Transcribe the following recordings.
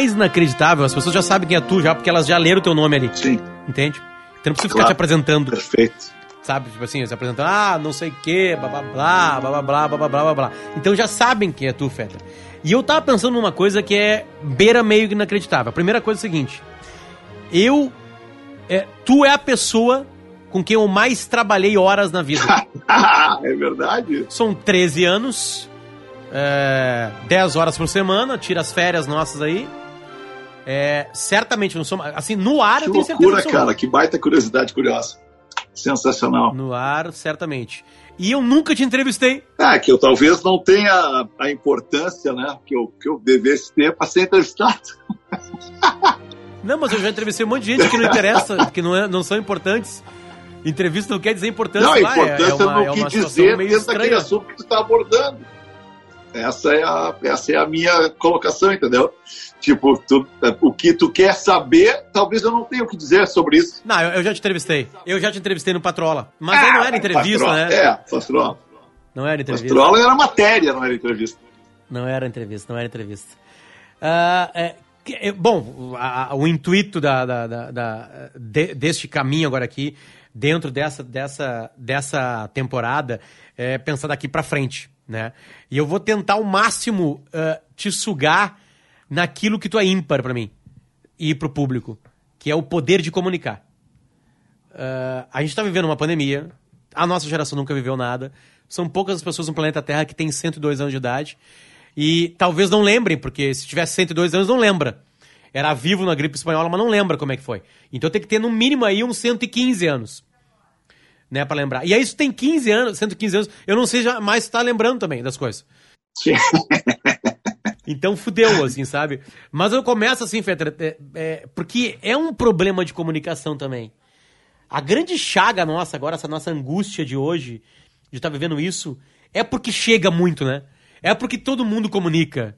mais inacreditável, as pessoas já sabem quem é tu, já, porque elas já leram o teu nome ali. Sim. Entende? Então não precisa ficar Claro. te apresentando. Perfeito. Sabe? Tipo assim, se apresentando, ah, não sei o que, blá blá blá, blá blá blá, blá blá blá blá blá. Então já sabem quem é tu, Feta. E eu tava pensando numa coisa que é beira meio inacreditável. A primeira coisa é a seguinte: eu. É, tu é a pessoa com quem eu mais trabalhei horas na vida. é verdade? São 13 anos, é, 10 horas por semana, tira as férias nossas aí. É, certamente não sou. Assim, no ar Que eu tenho certeza loucura, que sou. cara. Que baita curiosidade curiosa. Sensacional. No ar, certamente. E eu nunca te entrevistei. Ah, que eu talvez não tenha a importância, né, que eu, que eu devesse ter para ser entrevistado. Não, mas eu já entrevistei um monte de gente que não interessa, que não, é- não são importantes. Entrevista não quer dizer importância. não, a lá, é- importância é, uma, no é que dizer dentro daquele assunto que tu está abordando. Essa é, a, essa é a minha colocação, entendeu? Tipo, tu- o que tu quer saber, talvez eu não tenha o que dizer sobre isso. Não, eu, eu já te entrevistei. Eu já te entrevistei no Patrola. Mas aí não era entrevista, Patrola. né? É, Patrola. Não era entrevista. Patrola era matéria, não era entrevista. Não era entrevista, não era entrevista. Ah, é, que- é, bom, a- a- o intuito da, da- da- da- de- deste caminho agora aqui, dentro dessa, dessa, dessa temporada, é pensar daqui pra frente, né? E eu vou tentar ao máximo ah, te sugar naquilo que tu é ímpar pra mim e pro público, que é o poder de comunicar. Ah, a gente tá vivendo uma pandemia, a nossa geração nunca viveu nada. São poucas as pessoas no planeta Terra que têm 102 anos de idade. E talvez não lembrem, porque se tivesse 102 anos, não lembra. Era vivo na gripe espanhola, mas não lembra como é que foi. Então tem que ter no mínimo aí uns 115 anos. Né, pra lembrar. E aí, se tem 15 anos, 115 anos, eu não sei mais se tá lembrando também das coisas. Então fudeu, assim, sabe? Mas eu começo assim, Fetter, é, é, porque é um problema de comunicação também. A grande chaga nossa agora, essa nossa angústia de hoje, de estar vivendo isso, é porque chega muito, né? É porque todo mundo comunica.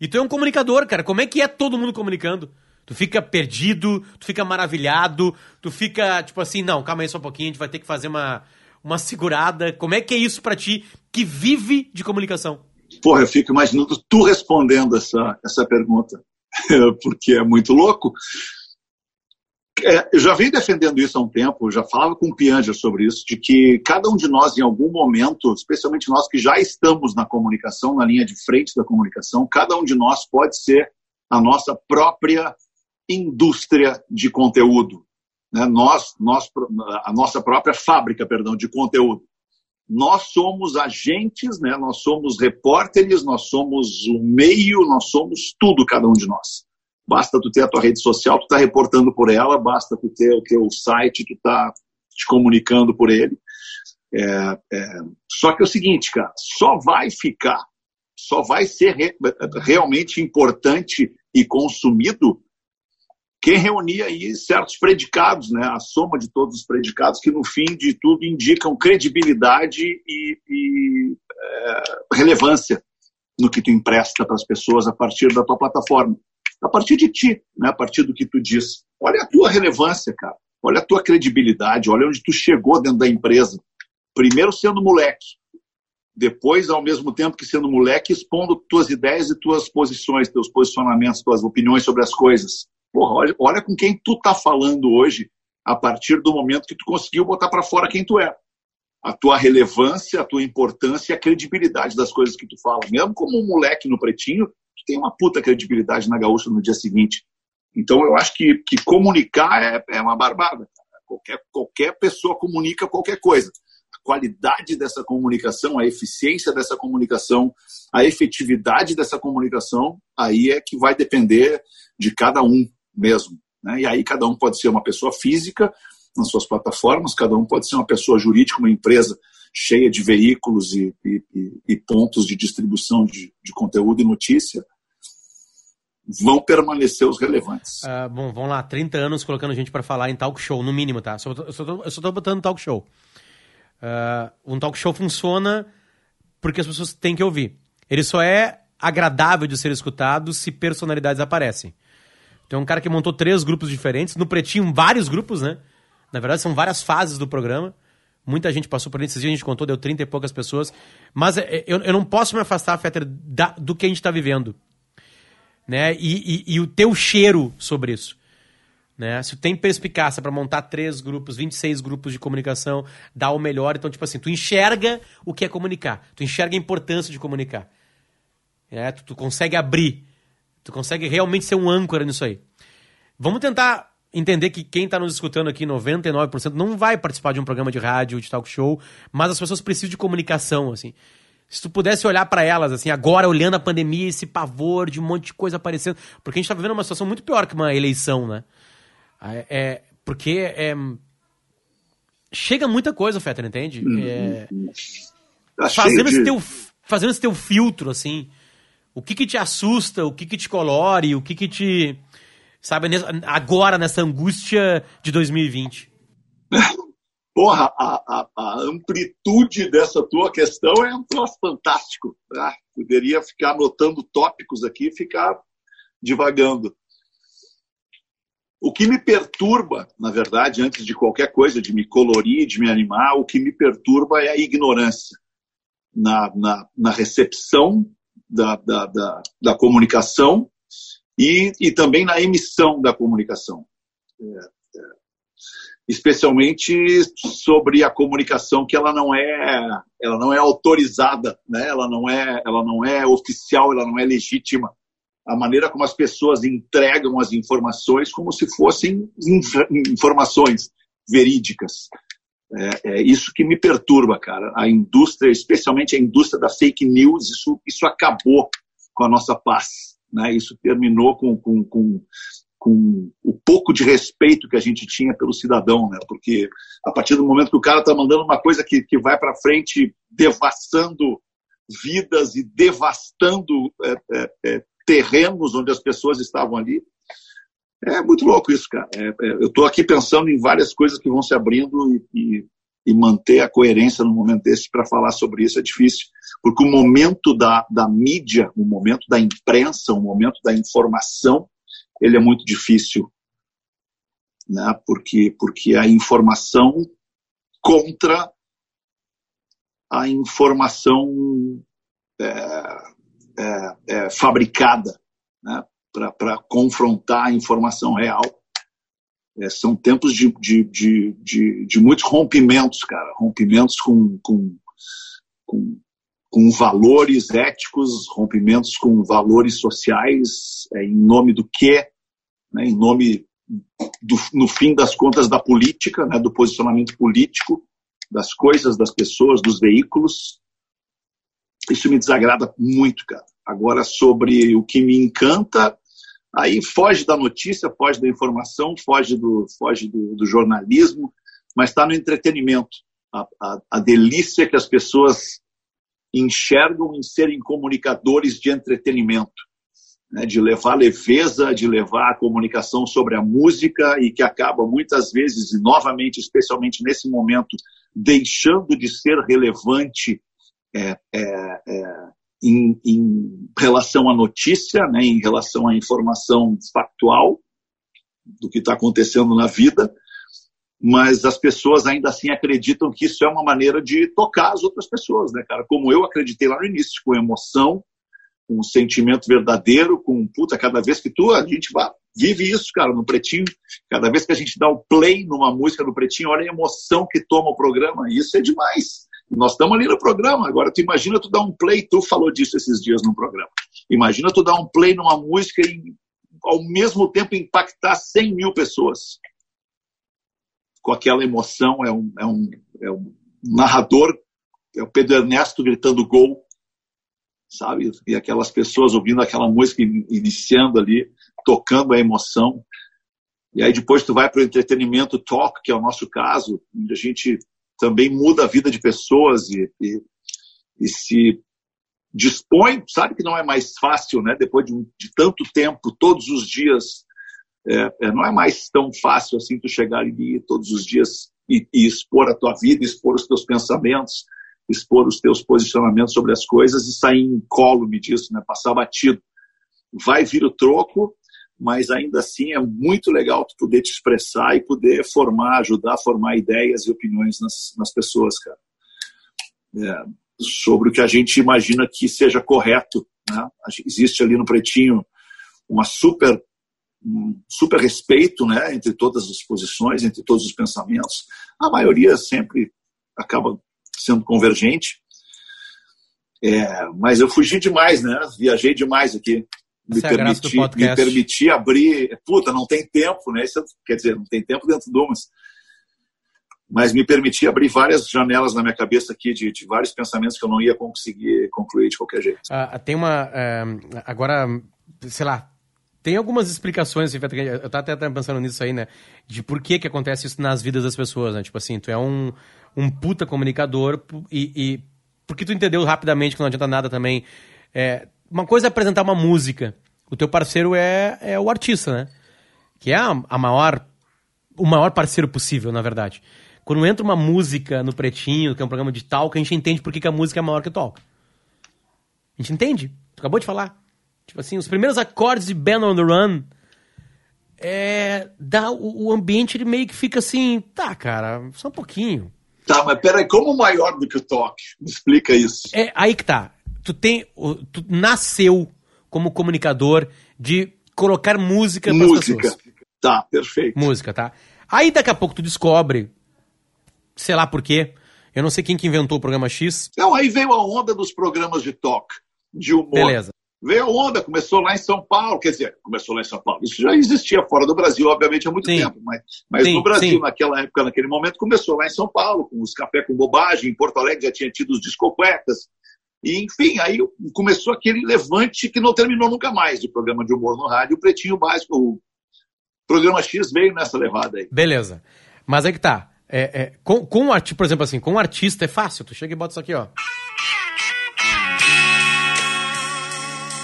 E tu é um comunicador, cara. Como é que é todo mundo comunicando? Tu fica perdido, tu fica maravilhado, tu fica tipo assim, não, calma aí só um pouquinho, a gente vai ter que fazer uma, uma segurada. Como é que é isso pra ti que vive de comunicação? Porra, eu fico imaginando tu respondendo essa, essa pergunta, porque é muito louco. É, eu já venho defendendo isso há um tempo, já falava com o Pianger sobre isso, de que cada um de nós, em algum momento, especialmente nós que já estamos na comunicação, na linha de frente da comunicação, cada um de nós pode ser a nossa própria indústria de conteúdo. Né? Nós, nós, a nossa própria fábrica, perdão, de conteúdo nós somos agentes, né? nós somos repórteres, nós somos o meio, nós somos tudo, cada um de nós. Basta tu ter a tua rede social, tu tá reportando por ela, basta tu ter o teu site, tu tá te comunicando por ele. É, é, só que é o seguinte, cara, só vai ficar, só vai ser re, realmente importante e consumido quem reunir aí certos predicados, né? a soma de todos os predicados que no fim de tudo indicam credibilidade e, e é, relevância no que tu empresta para as pessoas a partir da tua plataforma, a partir de ti, né? a partir do que tu diz. Olha a tua relevância, cara. Olha a tua credibilidade, olha onde tu chegou dentro da empresa. Primeiro sendo moleque, depois, ao mesmo tempo que sendo moleque, expondo tuas ideias e tuas posições, teus posicionamentos, tuas opiniões sobre as coisas. Porra, olha, com quem tu tá falando hoje a partir do momento que tu conseguiu botar para fora quem tu é. A tua relevância, a tua importância e a credibilidade das coisas que tu fala. Mesmo como um moleque no pretinho, tu tem uma puta credibilidade na gaúcha no dia seguinte. Então eu acho que, que comunicar é, é uma barbada. Qualquer, qualquer pessoa comunica qualquer coisa. A qualidade dessa comunicação, a eficiência dessa comunicação, a efetividade dessa comunicação, aí é que vai depender de cada um mesmo. Né? E aí cada um pode ser uma pessoa física nas suas plataformas, cada um pode ser uma pessoa jurídica, uma empresa cheia de veículos e, e, e pontos de distribuição de, de, conteúdo e notícia. Vão permanecer os relevantes. Uh, bom, vamos lá, 30 anos colocando gente para falar em talk show, no mínimo, tá? Só, eu, só tô, eu só tô botando talk show. Uh, um talk show funciona porque as pessoas têm que ouvir. Ele só é agradável de ser escutado se personalidades aparecem. Tem um cara que montou três grupos diferentes, no Pretinho, vários grupos, né? Na verdade, são várias fases do programa. Muita gente passou por ele, esses dias a gente contou, deu 30 e poucas pessoas. Mas eu, eu não posso me afastar, Fetter, da, do que a gente está vivendo. né? E, e, e o teu cheiro sobre isso. Né? Se tu tem perspicácia para montar três grupos, 26 grupos de comunicação, dá o melhor. Então, tipo assim, tu enxerga o que é comunicar. Tu enxerga a importância de comunicar. É, tu, tu consegue abrir. Tu consegue realmente ser um âncora nisso aí. Vamos tentar entender que quem está nos escutando aqui, 99%, não vai participar de um programa de rádio, de talk show, mas as pessoas precisam de comunicação, assim. Se tu pudesse olhar para elas, assim, agora olhando a pandemia, esse pavor de um monte de coisa aparecendo, porque a gente está vivendo uma situação muito pior que uma eleição, né? É, é porque é, chega muita coisa, Fetter, entende? Uhum. É, fazendo, esse teu, fazendo esse teu filtro, assim, o que que te assusta, o que que te colore, o que que te sabe, agora nessa angústia de 2020? Porra, a, a, a, amplitude dessa tua questão é um troço fantástico. Né? Poderia ficar anotando tópicos aqui e ficar divagando. O que me perturba, na verdade, antes de qualquer coisa, de me colorir, de me animar, o que me perturba é a ignorância na, na, na recepção da, da, da, da comunicação e, e também na emissão da comunicação. É, é, especialmente sobre a comunicação que ela não é ela não é autorizada, né? ela, não é, ela não é oficial, ela não é legítima. A maneira como as pessoas entregam as informações como se fossem inf informações verídicas. É, é, isso que me perturba, cara. A indústria, especialmente a indústria da fake news, isso, isso acabou com a nossa paz. Né? Isso terminou com, com, com, com o pouco de respeito que a gente tinha pelo cidadão, né? porque a partir do momento que o cara está mandando uma coisa que, que vai para frente devastando vidas e devastando é, é, é, terrenos onde as pessoas estavam ali, é muito louco isso, cara. É, é, eu estou aqui pensando em várias coisas que vão se abrindo e, e, e manter a coerência no momento desse para falar sobre isso é difícil, porque o momento da, da mídia, o momento da imprensa, o momento da informação, ele é muito difícil, né? porque, porque a informação contra a informação é, é, é fabricada né? Para confrontar a informação real. É, são tempos de, de, de, de, de muitos rompimentos, cara. Rompimentos com, com, com, com valores éticos, rompimentos com valores sociais, é, em nome do quê? Né, em nome, do, no fim das contas, da política, né, do posicionamento político, das coisas, das pessoas, dos veículos. Isso me desagrada muito, cara. Agora, sobre o que me encanta, Aí foge da notícia, foge da informação, foge do, foge do, do jornalismo, mas está no entretenimento. A, a, a, delícia que as pessoas enxergam em serem comunicadores de entretenimento, né? de levar leveza, de levar a comunicação sobre a música e que acaba muitas vezes, e novamente, especialmente nesse momento, deixando de ser relevante é, é, é, em, em relação à notícia, né, em relação à informação factual do que está acontecendo na vida, mas as pessoas ainda assim acreditam que isso é uma maneira de tocar as outras pessoas, né, cara? Como eu acreditei lá no início, com emoção, com um sentimento verdadeiro, com puta, cada vez que tu, a gente vai, vive isso, cara, no Pretinho, cada vez que a gente dá o play numa música no Pretinho, olha a emoção que toma o programa, isso é demais. Nós estamos ali no programa. Agora, tu imagina tu dar um play, tu falou disso esses dias no programa. Imagina tu dar um play numa música e, ao mesmo tempo, impactar 100 mil pessoas. Com aquela emoção, é um, é um, é um narrador, é o Pedro Ernesto gritando gol, sabe? E aquelas pessoas ouvindo aquela música iniciando ali, tocando a emoção. E aí depois tu vai para o entretenimento talk, que é o nosso caso, onde a gente também muda a vida de pessoas e, e, e se dispõe, sabe que não é mais fácil, né? Depois de, de tanto tempo, todos os dias, é, é, não é mais tão fácil assim tu chegar ali todos os dias e, e, expor a tua vida, expor os teus pensamentos, expor os teus posicionamentos sobre as coisas e sair incólume disso, né? Passar batido. Vai vir o troco, mas ainda assim é muito legal poder te expressar e poder formar, ajudar a formar ideias e opiniões nas, nas pessoas, cara. É, sobre o que a gente imagina que seja correto. Né? Existe ali no Pretinho uma super um super respeito né, entre todas as posições, entre todos os pensamentos. A maioria sempre acaba sendo convergente. É, mas eu fugi demais, né? Viajei demais aqui. Me é a graça do permiti, podcast. me permiti abrir. Puta, não tem tempo, né? Isso, quer dizer, não tem tempo dentro de umas. Mas me permiti abrir várias janelas na minha cabeça aqui de, de vários pensamentos que eu não ia conseguir concluir de qualquer jeito. Ah, tem uma. eh, agora, sei lá. Tem algumas explicações, eu tava até pensando nisso aí, né? De por que que acontece isso nas vidas das pessoas, né? Tipo assim, tu é um, um puta comunicador e, e porque tu entendeu rapidamente que não adianta nada também. É, uma coisa é apresentar uma música. O teu parceiro é, é o artista, né? Que é a, a maior o maior parceiro possível, na verdade. Quando entra uma música no Pretinho, que é um programa de talk, a gente entende por que, que a música é maior que o talk. A gente entende. Tu acabou de falar. Tipo assim, os primeiros acordes de Band on the Run é, dá, o, o ambiente ele meio que fica assim, tá, cara, só um pouquinho. Tá, mas peraí, como maior do que o toque? Me explica isso. É aí que tá. Tu tem, tu nasceu como comunicador de colocar música para Música. pessoas. Tá, perfeito. Música, tá? Aí daqui a pouco tu descobre, sei lá por quê, eu não sei quem que inventou o programa X. Então, aí veio a onda dos programas de talk, de humor. Beleza. Veio a onda, começou lá em São Paulo, quer dizer, começou lá em São Paulo. Isso já existia fora do Brasil, obviamente, há muito Sim. tempo, mas, mas Sim, no Brasil, sim. naquela época, naquele momento, começou lá em São Paulo, com os Café com Bobagem, em Porto Alegre já tinha tido os discocuecas, e enfim, aí começou aquele levante que não terminou nunca mais de programa de humor no rádio, o Pretinho Básico, o programa X veio nessa levada aí. Beleza. Mas aí que tá. É, é, com, com um artista, por exemplo, assim, com um artista é fácil. Tu chega e bota isso aqui, ó.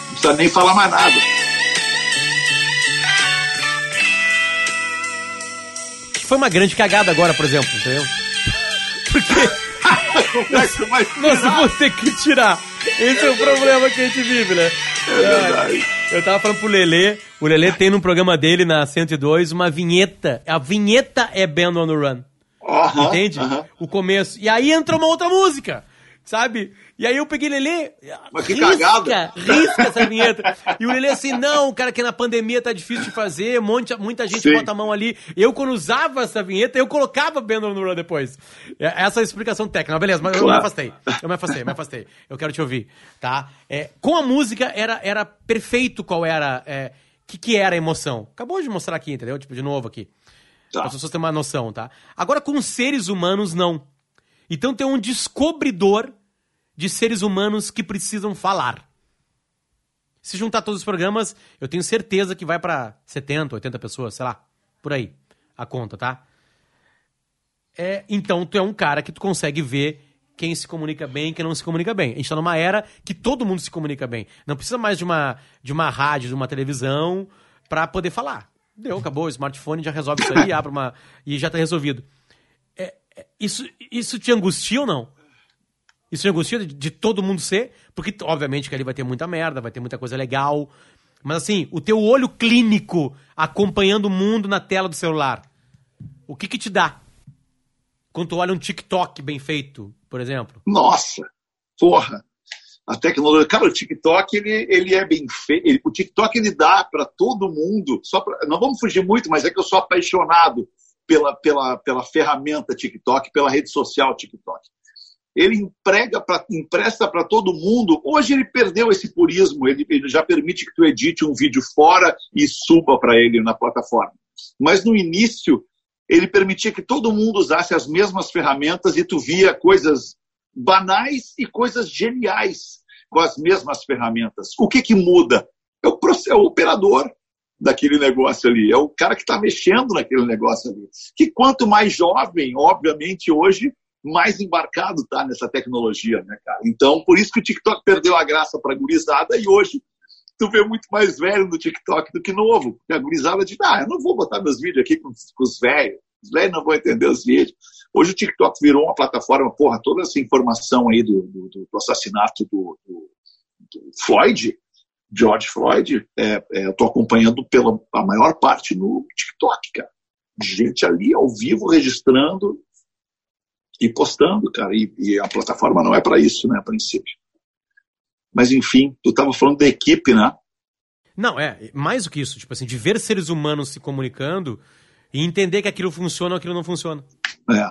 Não precisa nem falar mais nada. Foi uma grande cagada agora, por exemplo, entendeu? Porque Mais nós vamos ter que tirar. Esse é o problema que a gente vive, né? É verdade. Eu tava falando pro Lelê, o Lelê tem no programa dele, na 102, uma vinheta. A vinheta é Band on the Run. Aham, Entende? aham. O começo. E aí entra uma outra música, sabe? E aí eu peguei Lelê. Mas que risca, cagada. risca essa vinheta. E o Lelê assim, não, cara, que na pandemia tá difícil de fazer, monte, muita gente Sim. bota a mão ali. Eu, quando usava essa vinheta, eu colocava Band on the Run depois. É- Essa é a explicação técnica. Beleza, mas eu me Claro. afastei. Eu me afastei, me afastei. Eu quero te ouvir, tá? É, com a música era, era perfeito qual era. É, que, que era a emoção. Acabou de mostrar aqui, entendeu? Tipo, de novo aqui. Tá. As pessoas têm uma noção, tá? Agora, com seres humanos, não. Então tem um descobridor de seres humanos que precisam falar. Se juntar todos os programas, eu tenho certeza que vai pra 70, 80 pessoas, sei lá, por aí, a conta, tá? É, então tu é um cara que tu consegue ver quem se comunica bem e quem não se comunica bem. A gente tá numa era que todo mundo se comunica bem. Não precisa mais de uma, de uma rádio, de uma televisão pra poder falar. Deu, acabou, o smartphone já resolve isso aí, abre uma. e já tá resolvido. É, é, isso, isso te angustia ou não? Isso te angustia de, de todo mundo ser? Porque, obviamente, que ali vai ter muita merda, vai ter muita coisa legal. Mas assim, o teu olho clínico acompanhando o mundo na tela do celular, o que que te dá? Quando tu olha um TikTok bem feito, por exemplo. Nossa, porra. A tecnologia, cara, o TikTok ele, ele é bem feito. O TikTok ele dá para todo mundo. Só pra, não vamos fugir muito, mas é que eu sou apaixonado pela, pela, pela ferramenta TikTok, pela rede social TikTok. Ele emprega pra, empresta para todo mundo. Hoje ele perdeu esse purismo. Ele, ele já permite que tu edite um vídeo fora e suba para ele na plataforma. Mas no início ele permitia que todo mundo usasse as mesmas ferramentas e tu via coisas banais e coisas geniais com as mesmas ferramentas. O que que muda? É o, é o operador daquele negócio ali, é o cara que está mexendo naquele negócio ali. Que quanto mais jovem, obviamente, hoje, mais embarcado está nessa tecnologia, né, cara? Então, por isso que o TikTok perdeu a graça para a gurizada e hoje tu vê muito mais velho no TikTok do que novo. Porque a gurizada diz, ah, eu não vou botar meus vídeos aqui com, com os velhos. Os velhos não vão entender os vídeos. Hoje o TikTok virou uma plataforma, porra, toda essa informação aí do, do, do assassinato do, do, do Floyd, George Floyd, é, é, eu tô acompanhando pela a maior parte no TikTok, cara. Gente ali ao vivo registrando e postando, cara. E, e a plataforma não é para isso, né, a princípio. Mas enfim, tu estava falando da equipe, né? Não, é, mais do que isso, tipo assim, de ver seres humanos se comunicando e entender que aquilo funciona ou aquilo não funciona. É.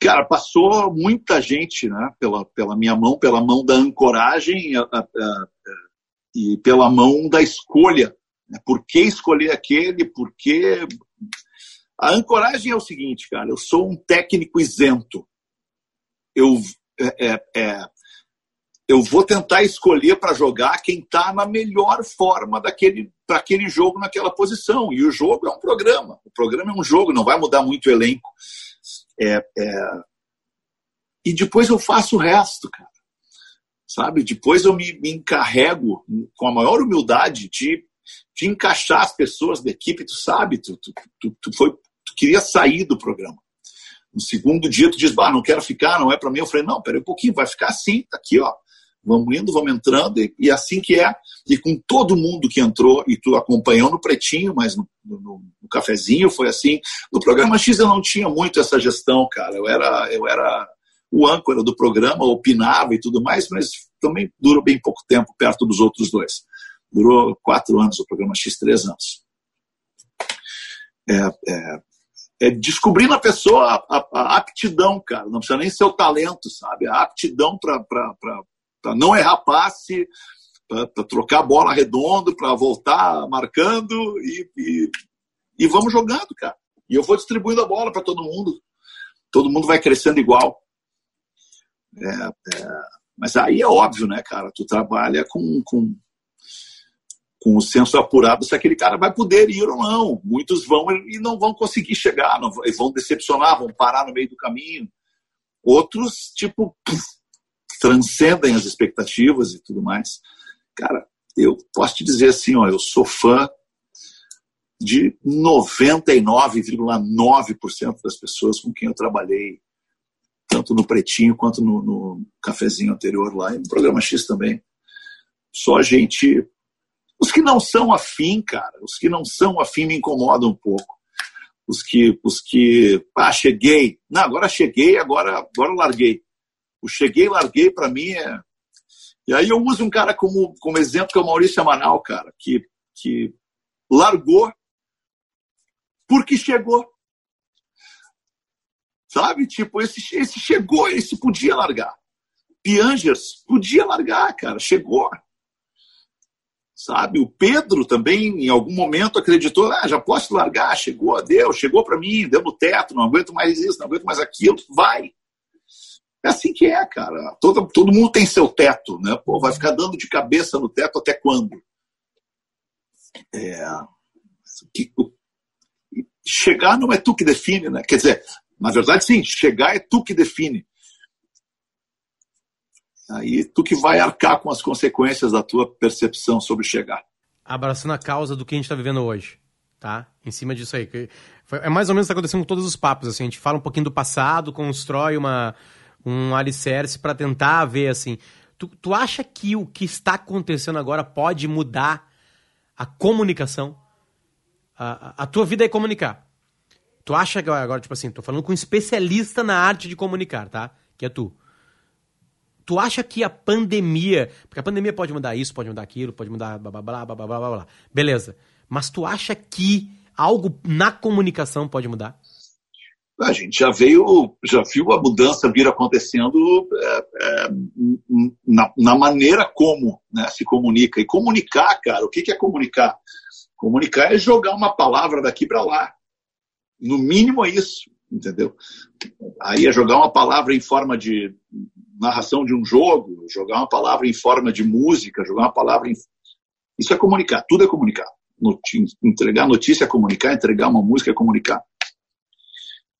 Cara, passou muita gente, né, pela, pela minha mão, pela mão da ancoragem a, a, a, e pela mão da escolha. Né? Por que escolher aquele? Por que. A ancoragem é o seguinte, cara, eu sou um técnico isento. Eu, é, é, é eu vou tentar escolher para jogar quem está na melhor forma daquele para aquele jogo naquela posição. E o jogo é um programa. O programa é um jogo, não vai mudar muito o elenco. É, é... E depois eu faço o resto, cara. Sabe? Depois eu me, me encarrego com a maior humildade de, de encaixar as pessoas da equipe. Tu sabe, tu, tu, tu, tu, foi, tu queria sair do programa. No segundo dia tu diz, bah, não quero ficar, não é para mim. Eu falei, não, peraí um pouquinho, vai ficar assim, tá aqui, ó vamos indo, vamos entrando, e, e, assim que é, e com todo mundo que entrou, e tu acompanhou no Pretinho, mas no, no, no, cafezinho foi assim. No programa X eu não tinha muito essa gestão, cara, eu era, eu era o âncora do programa, opinava e tudo mais, mas também durou bem pouco tempo perto dos outros dois. Durou quatro anos o programa X, três anos. É, é, é descobrir na pessoa a, a, a, aptidão, cara. Não precisa nem ser o talento, sabe? A aptidão para não errar passe, para trocar a bola redondo, para voltar marcando e, e, e, vamos jogando, cara. E eu vou distribuindo a bola para todo mundo. Todo mundo vai crescendo igual. É, é, mas aí é óbvio, né, cara? Tu trabalha com, com, com o senso apurado se aquele cara vai poder ir ou não. Muitos vão e não vão conseguir chegar, não, vão decepcionar, vão parar no meio do caminho. Outros, tipo, transcendem as expectativas e tudo mais. Cara, eu posso te dizer assim, ó, eu sou fã de 99,9% das pessoas com quem eu trabalhei, tanto no Pretinho quanto no, no cafezinho anterior lá, e no programa X também. Só gente. Os que não são afim, cara, os que não são afim me incomodam um pouco. Os que, os que, ah, cheguei. Não, agora cheguei, agora, agora larguei. O cheguei, larguei, para mim é. E aí eu uso um cara como, como exemplo, que é o Maurício Amanal, cara, que, que largou porque chegou. Sabe? Tipo, esse, esse chegou, esse podia largar. Piangers podia largar, cara, chegou. Sabe? O Pedro também, em algum momento, acreditou: ah, já posso largar, chegou, deu, chegou para mim, deu no teto, não aguento mais isso, não aguento mais aquilo, vai. É assim que é, cara. Todo, todo mundo tem seu teto, né? Pô, vai ficar dando de cabeça no teto até quando? É, que, chegar não é tu que define, né? Quer dizer, na verdade, sim, chegar é tu que define. Aí tu que vai arcar com as consequências da tua percepção sobre chegar. Abraçando a causa do que a gente está vivendo hoje, tá? Em cima disso aí. É mais ou menos o que está acontecendo com todos os papos. Assim, a gente fala um pouquinho do passado, constrói uma, um alicerce para tentar ver assim. Tu, tu acha que o que está acontecendo agora pode mudar a comunicação? A, a, tua vida é comunicar. Tu acha que agora, tipo assim, tô falando com um especialista na arte de comunicar, tá? Que é tu. Tu acha que a pandemia. Porque a pandemia pode mudar isso, pode mudar aquilo, pode mudar blá blá blá blá blá blá blá. Beleza. Mas tu acha que algo na comunicação pode mudar? a gente já veio, já viu a mudança vir acontecendo é, é, na, na, maneira como né, se comunica. E comunicar, cara, o que, que é comunicar? Comunicar é jogar uma palavra daqui para lá. No mínimo é isso, entendeu? Aí é jogar uma palavra em forma de narração de um jogo, jogar uma palavra em forma de música, jogar uma palavra em. Isso é comunicar, tudo é comunicar. Entregar notícia é comunicar, entregar uma música é comunicar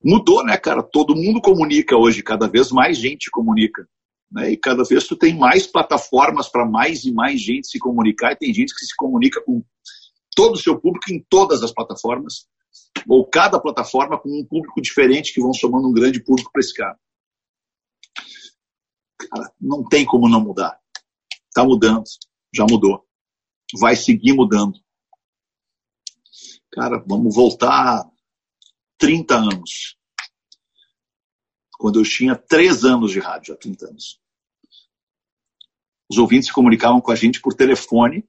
mudou, né, cara? Todo mundo comunica hoje, cada vez mais gente comunica. Né? E cada vez tu tem mais plataformas para mais e mais gente se comunicar, e tem gente que se comunica com todo o seu público em todas as plataformas, ou cada plataforma com um público diferente que vão somando um grande público para esse cara. Cara, não tem como não mudar. Está mudando, já mudou. Vai seguir mudando. Cara, vamos voltar 30 anos. Quando eu tinha 3 anos de rádio, há 30 anos. Os ouvintes se comunicavam com a gente por telefone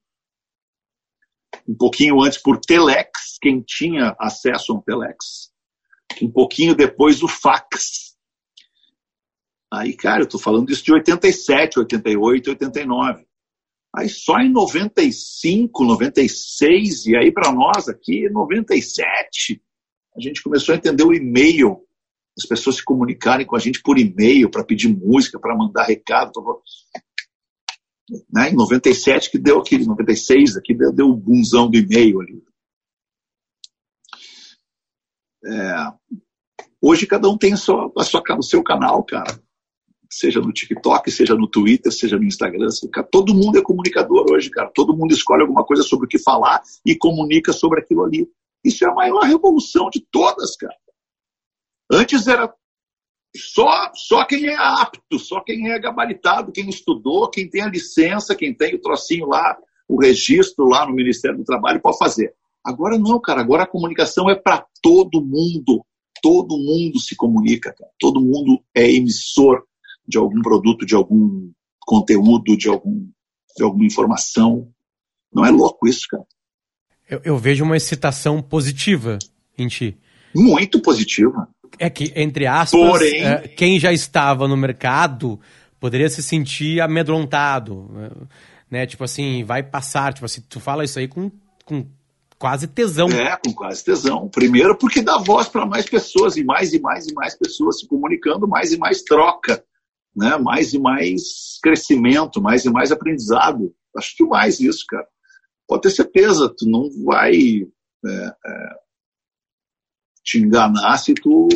um pouquinho antes por telex, quem tinha acesso a um telex. Um pouquinho depois o fax. Aí, cara, eu estou falando isso de 87, 88, 89. Aí só em 95, 96, e aí para nós aqui, 97, a gente começou a entender o e-mail, as pessoas se comunicarem com a gente por e-mail, para pedir música, para mandar recado. Né? Em 97 que deu aquele, 96 aqui deu, deu um bunzão do e-mail ali. É, hoje cada um tem a sua, a sua, o seu canal, cara seja no TikTok, seja no Twitter, seja no Instagram. Assim, cara, todo mundo é comunicador hoje, cara. Todo mundo escolhe alguma coisa sobre o que falar e comunica sobre aquilo ali. Isso é a maior revolução de todas, cara. Antes era só, só quem é apto, só quem é gabaritado, quem estudou, quem tem a licença, quem tem o trocinho lá, o registro lá no Ministério do Trabalho pode fazer. Agora não, cara. Agora a comunicação é para todo mundo. Todo mundo se comunica, cara. Todo mundo é emissor de algum produto, de algum conteúdo, de, algum, de alguma informação. Não é louco isso, cara. Eu, eu vejo uma excitação positiva em ti. Muito positiva. É que, entre aspas, Porém... é, quem já estava no mercado poderia se sentir amedrontado. Né? Tipo assim, vai passar. Tipo assim, tu fala isso aí com, com quase tesão. É, com quase tesão. Primeiro porque dá voz para mais pessoas, e mais e mais e mais pessoas se comunicando, mais e mais troca né? mais e mais crescimento, mais e mais aprendizado. Acho que mais isso, cara. Pode ter certeza, tu não vai é, é, te enganar se tu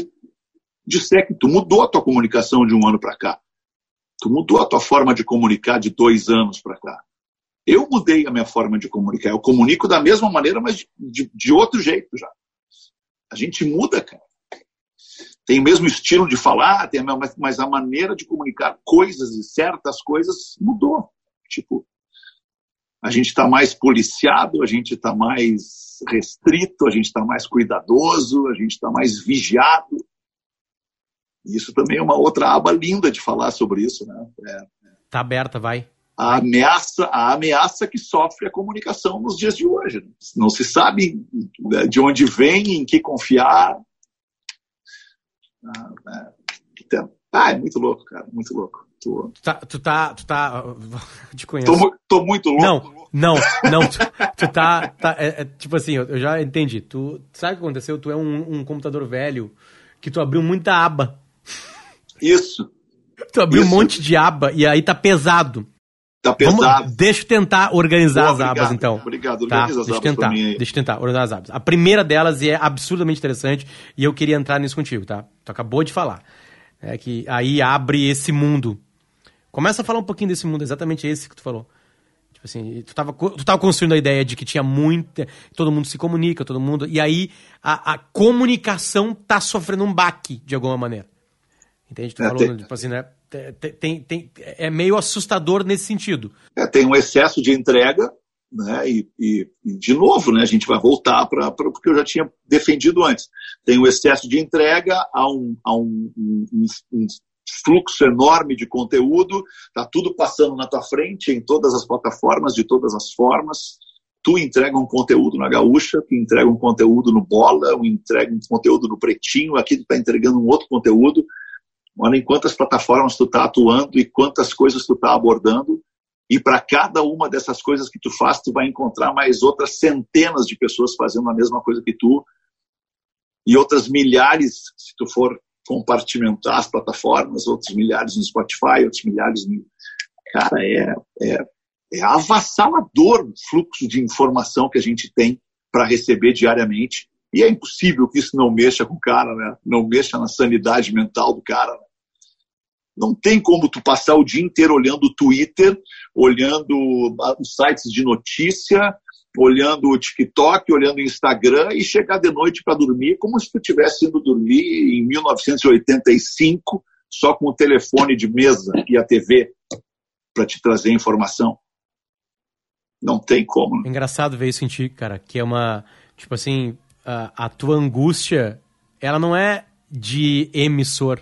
disser que tu mudou a tua comunicação de um ano para cá. Tu mudou a tua forma de comunicar de dois anos para cá. Eu mudei a minha forma de comunicar. Eu comunico da mesma maneira, mas de, de outro jeito já. A gente muda, cara tem o mesmo estilo de falar, tem mesma, mas a maneira de comunicar coisas e certas coisas mudou. Tipo, a gente está mais policiado, a gente está mais restrito, a gente está mais cuidadoso, a gente está mais vigiado. Isso também é uma outra aba linda de falar sobre isso, né? É, tá aberta, vai. A ameaça, a ameaça que sofre a comunicação nos dias de hoje. Não se sabe de onde vem, em que confiar, ah, é muito louco, cara, muito louco. Tu, tu tá, tu tá, tu tá, te conheço. Tô, tô muito louco. Não, não, não, tu, tu tá, tá é, é, tipo assim, eu, eu, já entendi. Tu, sabe o que aconteceu? Tu é um, um computador velho que tu abriu muita aba. Isso. Tu abriu Isso. um monte de aba e aí tá pesado. Tá pesado. Vamos, deixa eu tentar organizar Boa, as obrigado, abas, então. Obrigado, tá, deixa eu tentar, Deixa eu tentar organizar as abas. A primeira delas é absurdamente interessante e eu queria entrar nisso contigo, tá? Tu acabou de falar. É que aí abre esse mundo. Começa a falar um pouquinho desse mundo, exatamente esse que tu falou. Tipo assim, tu tava, tu tava construindo a ideia de que tinha muita. Todo mundo se comunica, todo mundo. E aí a, a comunicação tá sofrendo um baque, de alguma maneira. Entende? Tu é, falou, tem... tipo assim, né? Tem, tem, é meio assustador nesse sentido. É, tem um excesso de entrega, né? E, e, de novo, né? A gente vai voltar para o que eu já tinha defendido antes. Tem um excesso de entrega, há um, há um, um, um fluxo enorme de conteúdo, tá tudo passando na tua frente em todas as plataformas, de todas as formas. Tu entrega um conteúdo na Gaúcha, tu entrega um conteúdo no Bola, tu entrega um conteúdo no Pretinho, aqui tu está entregando um outro conteúdo. Olha em quantas plataformas tu está atuando e quantas coisas tu está abordando. E para cada uma dessas coisas que tu faz, tu vai encontrar mais outras centenas de pessoas fazendo a mesma coisa que tu. E outras milhares, se tu for compartimentar as plataformas, outros milhares no Spotify, outros milhares no. Cara, é, é, é avassalador o fluxo de informação que a gente tem para receber diariamente. E é impossível que isso não mexa com o cara, né? não mexa na sanidade mental do cara. Né? Não tem como tu passar o dia inteiro olhando o Twitter, olhando os sites de notícia, olhando o TikTok, olhando o Instagram e chegar de noite para dormir como se tu estivesse indo dormir em 1985 só com o telefone de mesa e a TV para te trazer informação. Não tem como. É engraçado ver isso em ti, cara, que é uma, tipo assim, a, a tua angústia, ela não é de emissor,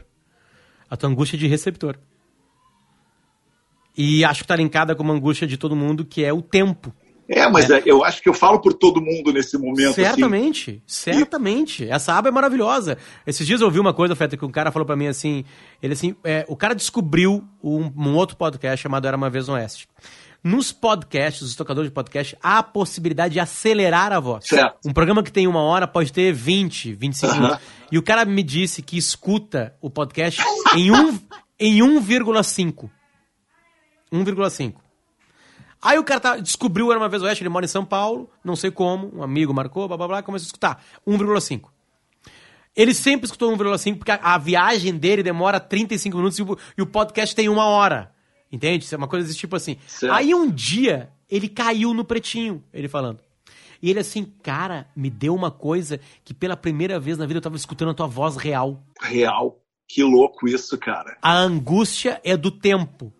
a tua angústia é de receptor. E acho que está linkada com uma angústia de todo mundo, que é o tempo. É, mas é. eu acho que eu falo por todo mundo nesse momento. Certamente, assim. certamente. E... Essa aba é maravilhosa. Esses dias eu ouvi uma coisa, Feta, que um cara falou para mim assim, ele assim, é, o cara descobriu um, um, outro podcast chamado Era Uma Vez no Oeste. Nos podcasts, os tocadores de podcast, há a possibilidade de acelerar a voz. Certo. Um programa que tem uma hora pode ter 20, 25 uh -huh. minutos. E o cara me disse que escuta o podcast em, um, em 1,5. 1,5. Aí o cara tá, descobriu Era Uma Vez Oeste, ele mora em São Paulo, não sei como, um amigo marcou, blá blá blá, começou a escutar. 1,5. Ele sempre escutou 1,5 porque a, a, viagem dele demora 35 minutos e o, e o, podcast tem uma hora. Entende? Isso é uma coisa desse tipo assim. Certo. Aí um dia ele caiu no pretinho, ele falando. E ele assim, cara, me deu uma coisa que pela primeira vez na vida eu tava escutando a tua voz real. Real. Que louco isso, cara. A angústia é do tempo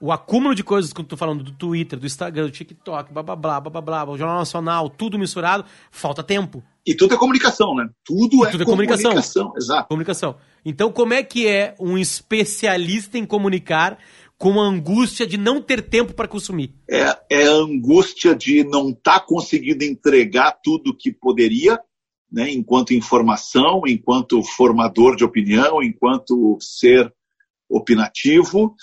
o acúmulo de coisas que eu tô falando do Twitter, do Instagram, do TikTok, blá blá blá, blá blá blá, o Jornal Nacional, tudo misturado, falta tempo. E tudo é comunicação, né? Tudo, é, tudo é comunicação. comunicação. Exato. Comunicação. Então, como é que é um especialista em comunicar com a angústia de não ter tempo para consumir? É, é a angústia de não estar tá conseguindo entregar tudo que poderia, né, enquanto informação, enquanto formador de opinião, enquanto ser opinativo,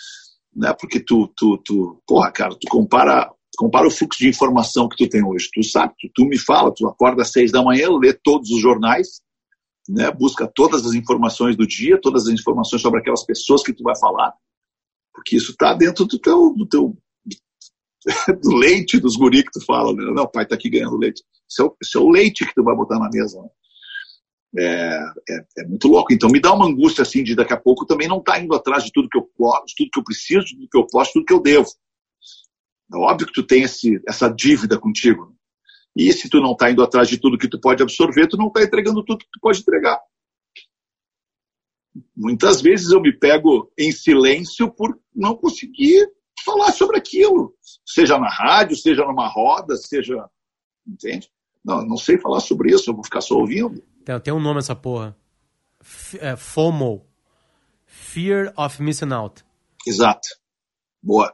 né? Porque tu, tu, tu, porra, cara, tu compara, compara o fluxo de informação que tu tem hoje. Tu sabe, tu, tu me fala, tu acorda às seis da manhã, lê todos os jornais, né? Busca todas as informações do dia, todas as informações sobre aquelas pessoas que tu vai falar, porque isso está dentro do teu, do teu do leite dos guri que tu fala, né? não, o pai está aqui ganhando leite. Isso é, o, isso é, o, leite que tu vai botar na mesa. Né? É, é, é, muito louco. Então me dá uma angústia assim de daqui a pouco também não estar tá indo atrás de tudo que eu posso, tudo que eu preciso, tudo que eu posso, tudo que eu devo. É óbvio que tu tem esse, essa dívida contigo. E se tu não está indo atrás de tudo que tu pode absorver, tu não está entregando tudo que tu pode entregar. Muitas vezes eu me pego em silêncio por não conseguir falar sobre aquilo, seja na rádio, seja numa roda, seja, entende? Não, não sei falar sobre isso, eu vou ficar só ouvindo. Tem, tem um nome essa porra. F é, FOMO. Fear of Missing Out. Exato. Boa.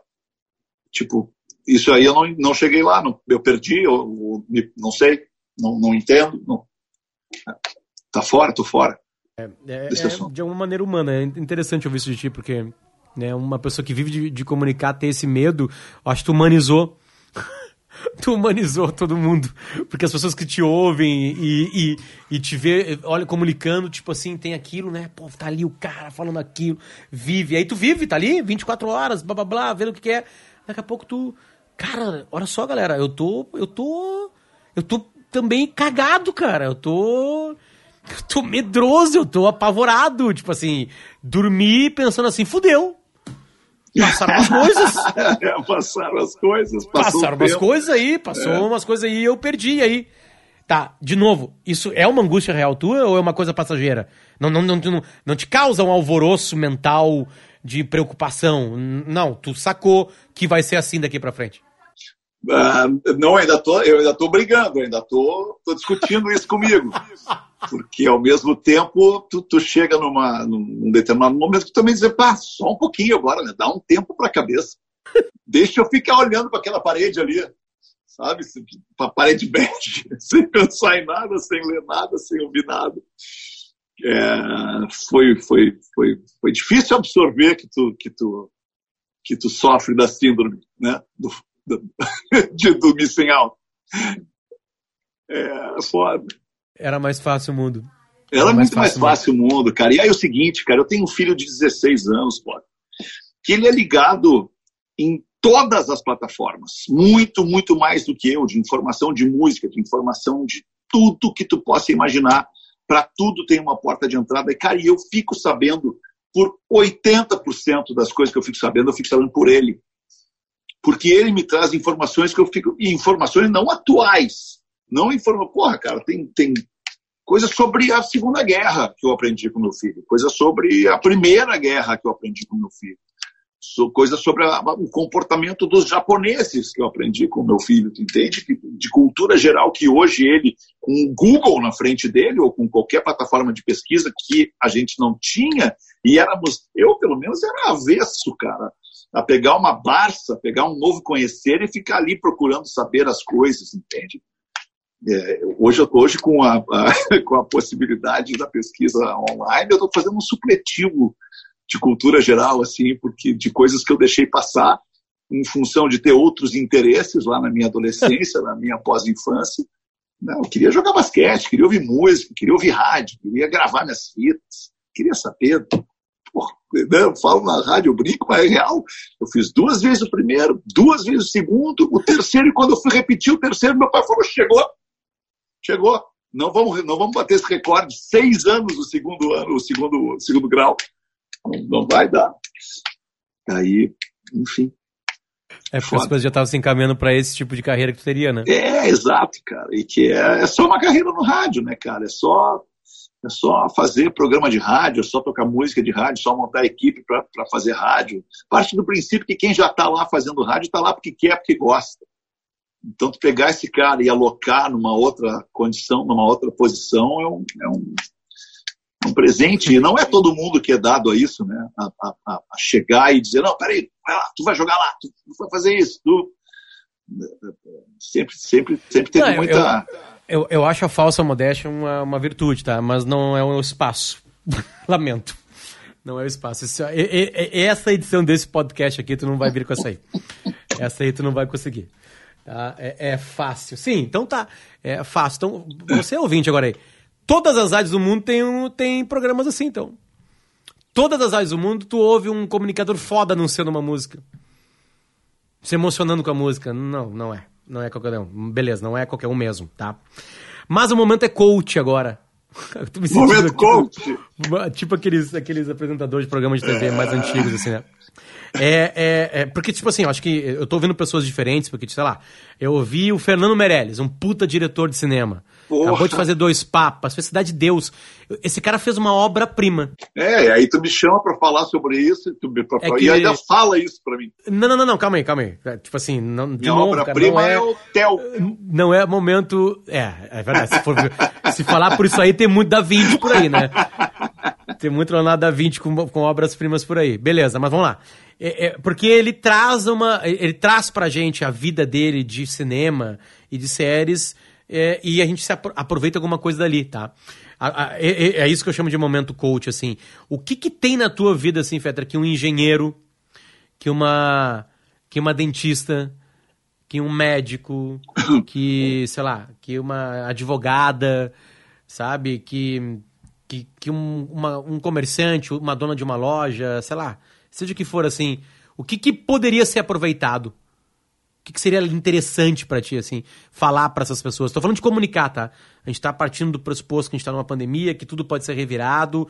Tipo, isso aí eu não, não cheguei lá, não, eu perdi, eu, eu, não sei, não, não entendo. Não. Tá fora, tô fora. É, é, é de alguma maneira humana. É interessante ouvir isso de ti, porque né, uma pessoa que vive de, de comunicar, ter esse medo, acho que tu humanizou tu humanizou todo mundo. Porque as pessoas que te ouvem e, e, e te vê, olha, comunicando, tipo assim, tem aquilo, né? Pô, tá ali o cara falando aquilo, vive. Aí tu vive, tá ali, 24 horas, blá blá blá, vendo o que quer. É. Daqui a pouco tu. Cara, olha só, galera, eu tô. Eu tô. Eu tô também cagado, cara. Eu tô. Eu tô medroso, eu tô apavorado. Tipo assim, dormir pensando assim, fudeu. Passaram umas coisas. é, passaram as coisas. Passaram umas coisas aí, passou é. umas coisas aí e eu perdi aí. Tá, de novo, isso é uma angústia real tua ou é uma coisa passageira? Não, não, não, não, não te causa um alvoroço mental de preocupação? Não, tu sacou que vai ser assim daqui para frente. Uh, não, ainda tô, eu ainda tô brigando, ainda tô, tô discutindo isso comigo. Porque ao mesmo tempo tu, tu chega numa, num determinado momento que tu também diz, pá, só um pouquinho agora, né? Dá um tempo para a cabeça. Deixa eu ficar olhando para aquela parede ali, sabe? Para a parede bege, sem pensar em nada, sem ler nada, sem ouvir nada. É, foi, foi, foi, foi difícil absorver que tu, que tu, que tu sofre da síndrome, né? Do, de dormir sem alto. É foda. Era mais fácil o mundo. Era, Era muito mais fácil, o mundo, cara. E aí é o seguinte, cara, eu tenho um filho de 16 anos, pô, que ele é ligado em todas as plataformas. Muito, muito mais do que eu, de informação de música, de informação de tudo que tu possa imaginar. Para tudo tem uma porta de entrada. E, cara, e eu fico sabendo, por 80% das coisas que eu fico sabendo, eu fico sabendo por ele. Porque ele me traz informações que eu fico. informações não atuais. Não informa. Porra, cara, tem, tem coisas sobre a Segunda Guerra que eu aprendi com meu filho, coisas sobre a Primeira Guerra que eu aprendi com meu filho, so, coisas sobre a, o comportamento dos japoneses que eu aprendi com meu filho, tu entende? De cultura geral que hoje ele, com o Google na frente dele, ou com qualquer plataforma de pesquisa que a gente não tinha, e éramos, eu pelo menos era avesso, cara, a pegar uma Barça, pegar um novo conhecer e ficar ali procurando saber as coisas, entende? É, hoje, hoje com, a, a, com a possibilidade da pesquisa online, eu estou fazendo um supletivo de cultura geral, assim, porque de coisas que eu deixei passar em função de ter outros interesses lá na minha adolescência, na minha pós-infância. Não, eu queria jogar basquete, queria ouvir música, queria ouvir rádio, queria gravar minhas fitas, queria saber. Né, eu falo na rádio, eu brinco, mas é real. Eu fiz duas vezes o primeiro, duas vezes o segundo, o terceiro, e quando eu fui repetir o terceiro, meu pai falou: chegou, chegou. Não vamos, não vamos bater esse recorde. Seis anos o segundo ano, o segundo, o segundo grau. Não, não vai dar. Aí, enfim, é porque as coisas já estavam se encaminhando para esse tipo de carreira que tu teria, né? É, exato, cara. E que é, é só uma carreira no rádio, né, cara? É só, é só fazer programa de rádio, é só tocar música de rádio, só montar equipe para fazer rádio. Parte do princípio que quem já está lá fazendo rádio está lá porque quer, porque gosta. Então, tu pegar esse cara e alocar numa outra condição, numa outra posição, é um, é um, um presente, e não é todo mundo que é dado a isso, né? A, a, a, chegar e dizer, não, peraí, vai lá, tu vai jogar lá, tu, vai fazer isso, tu... Sempre, sempre, sempre teve não, muita... Eu, eu, eu, acho a falsa modéstia uma, uma virtude, tá? Mas não é um espaço. Lamento. Não é o espaço. Esse, essa edição desse podcast aqui, tu não vai vir com essa aí. Essa aí tu não vai conseguir. Tá? É, é fácil. Sim, então tá. É fácil. Então, você é ouvinte agora aí. Todas as rádios do mundo têm, um, têm programas assim, então. Todas as rádios do mundo, tu ouve um comunicador foda anunciando uma música. Se emocionando com a música. Não, não é. Não é qualquer um. Beleza, não é qualquer um mesmo, tá? Mas o momento é coach agora. momento tipo, coach! Tipo aqueles, aqueles apresentadores de programas de TV mais antigos, assim, né? É, é, é, porque, tipo assim, eu acho que eu tô ouvindo pessoas diferentes, porque, sei lá, eu ouvi o Fernando Meirelles, um puta diretor de cinema. Porra. Acabou de fazer dois papas, fez Cidade de Deus. Esse cara fez uma obra-prima. É, aí tu me chama pra falar sobre isso tu me, pra, é que... e ainda fala isso pra mim. Não, não, não, não calma aí, calma aí. É, tipo assim, não, de Minha obra-prima é, é o Theo. Não é momento. É, é verdade. Se, for, se falar por isso aí, tem muito da 20 por aí, né? Tem muito Leonardo da Vinci com, com obras-primas por aí. Beleza, mas vamos lá. É, é, porque ele traz uma. Ele traz pra gente a vida dele de cinema e de séries é, e a gente se aproveita alguma coisa dali, tá? É, é, é, isso que eu chamo de momento coach, assim. O que que tem na tua vida, assim, Fetra, que um engenheiro, que uma, que uma dentista, que um médico, que, sei lá, que uma advogada, sabe? Que, que, que um, uma, um comerciante, uma dona de uma loja, sei lá, seja o que for, assim. O que, que poderia ser aproveitado o que, que seria interessante para ti, assim, falar para essas pessoas? Estou falando de comunicar, tá? A gente está partindo do pressuposto que a gente está numa pandemia, que tudo pode ser revirado.